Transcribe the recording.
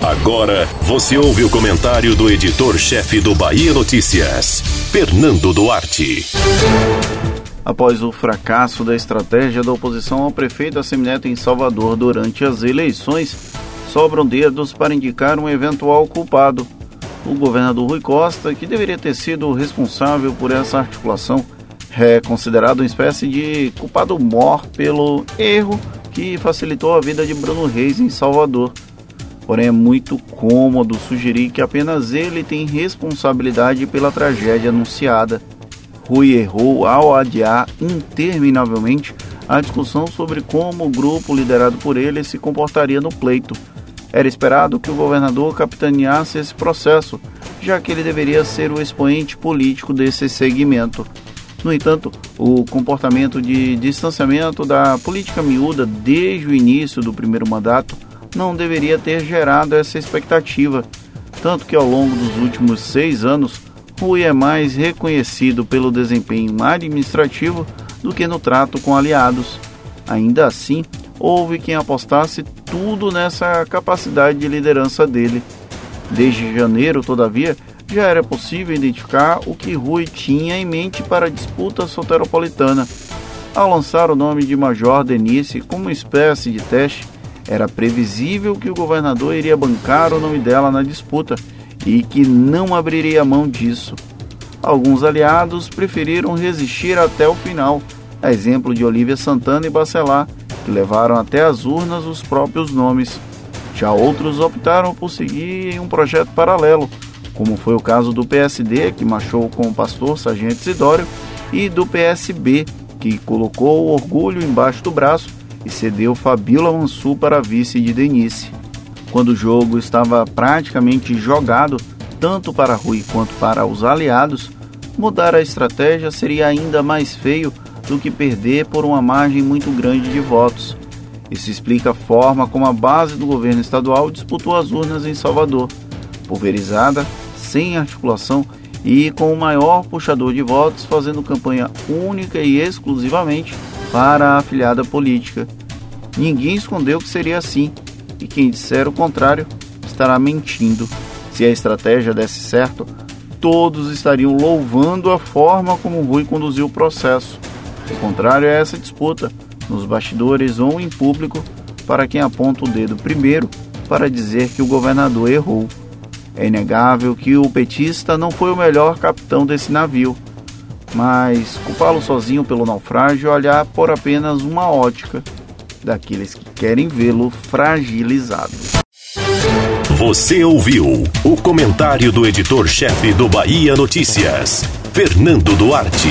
Agora você ouve o comentário do editor-chefe do Bahia Notícias, Fernando Duarte. Após o fracasso da estratégia da oposição ao prefeito Assemineto em Salvador durante as eleições, sobram dedos para indicar um eventual culpado. O governador Rui Costa, que deveria ter sido responsável por essa articulação, é considerado uma espécie de culpado mor pelo erro que facilitou a vida de Bruno Reis em Salvador. Porém, é muito cômodo sugerir que apenas ele tem responsabilidade pela tragédia anunciada. Rui errou ao adiar interminavelmente a discussão sobre como o grupo liderado por ele se comportaria no pleito. Era esperado que o governador capitaneasse esse processo, já que ele deveria ser o expoente político desse segmento. No entanto, o comportamento de distanciamento da política miúda desde o início do primeiro mandato não deveria ter gerado essa expectativa, tanto que ao longo dos últimos seis anos, Rui é mais reconhecido pelo desempenho administrativo do que no trato com aliados. Ainda assim, houve quem apostasse tudo nessa capacidade de liderança dele. Desde janeiro, todavia, já era possível identificar o que Rui tinha em mente para a disputa soteropolitana. Ao lançar o nome de Major Denise como uma espécie de teste, era previsível que o governador iria bancar o nome dela na disputa e que não abriria mão disso. Alguns aliados preferiram resistir até o final, a exemplo de Olívia Santana e Bacelar, que levaram até as urnas os próprios nomes. Já outros optaram por seguir em um projeto paralelo, como foi o caso do PSD, que marchou com o pastor Sargento Sidório, e do PSB, que colocou o orgulho embaixo do braço e cedeu Fabíola Mansur para vice de Denise. Quando o jogo estava praticamente jogado, tanto para Rui quanto para os aliados, mudar a estratégia seria ainda mais feio do que perder por uma margem muito grande de votos. Isso explica a forma como a base do governo estadual disputou as urnas em Salvador, pulverizada, sem articulação e com o maior puxador de votos fazendo campanha única e exclusivamente para a afiliada política. Ninguém escondeu que seria assim, e quem disser o contrário estará mentindo. Se a estratégia desse certo, todos estariam louvando a forma como Rui conduziu o processo. O contrário é essa disputa, nos bastidores ou em público, para quem aponta o dedo primeiro para dizer que o governador errou. É inegável que o petista não foi o melhor capitão desse navio mas culpá-lo sozinho pelo naufrágio olhar por apenas uma ótica daqueles que querem vê-lo fragilizado. Você ouviu o comentário do editor-chefe do Bahia Notícias, Fernando Duarte.